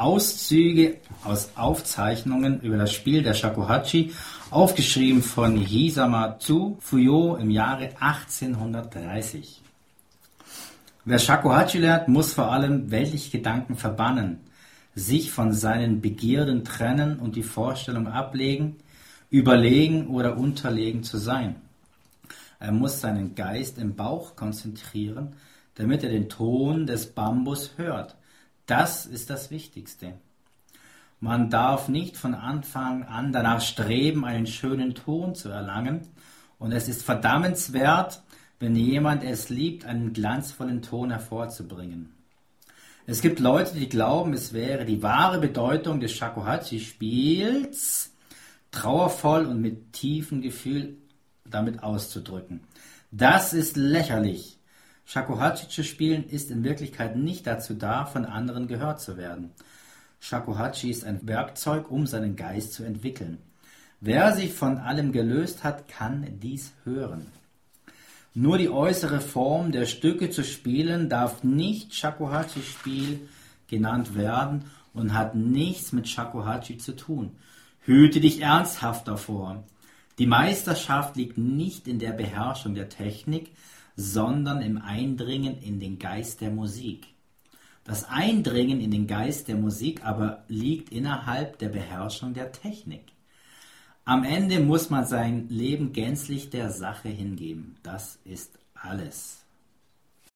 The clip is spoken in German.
Auszüge aus Aufzeichnungen über das Spiel der Shakuhachi, aufgeschrieben von Hisamatsu Fuyo im Jahre 1830. Wer Shakuhachi lernt, muss vor allem weltliche Gedanken verbannen, sich von seinen Begierden trennen und die Vorstellung ablegen, überlegen oder unterlegen zu sein. Er muss seinen Geist im Bauch konzentrieren, damit er den Ton des Bambus hört. Das ist das Wichtigste. Man darf nicht von Anfang an danach streben, einen schönen Ton zu erlangen. Und es ist verdammenswert, wenn jemand es liebt, einen glanzvollen Ton hervorzubringen. Es gibt Leute, die glauben, es wäre die wahre Bedeutung des Shakuhachi-Spiels, trauervoll und mit tiefem Gefühl damit auszudrücken. Das ist lächerlich. Shakuhachi zu spielen ist in Wirklichkeit nicht dazu da, von anderen gehört zu werden. Shakuhachi ist ein Werkzeug, um seinen Geist zu entwickeln. Wer sich von allem gelöst hat, kann dies hören. Nur die äußere Form der Stücke zu spielen darf nicht Shakuhachi-Spiel genannt werden und hat nichts mit Shakuhachi zu tun. Hüte dich ernsthaft davor. Die Meisterschaft liegt nicht in der Beherrschung der Technik, sondern im Eindringen in den Geist der Musik. Das Eindringen in den Geist der Musik aber liegt innerhalb der Beherrschung der Technik. Am Ende muss man sein Leben gänzlich der Sache hingeben. Das ist alles.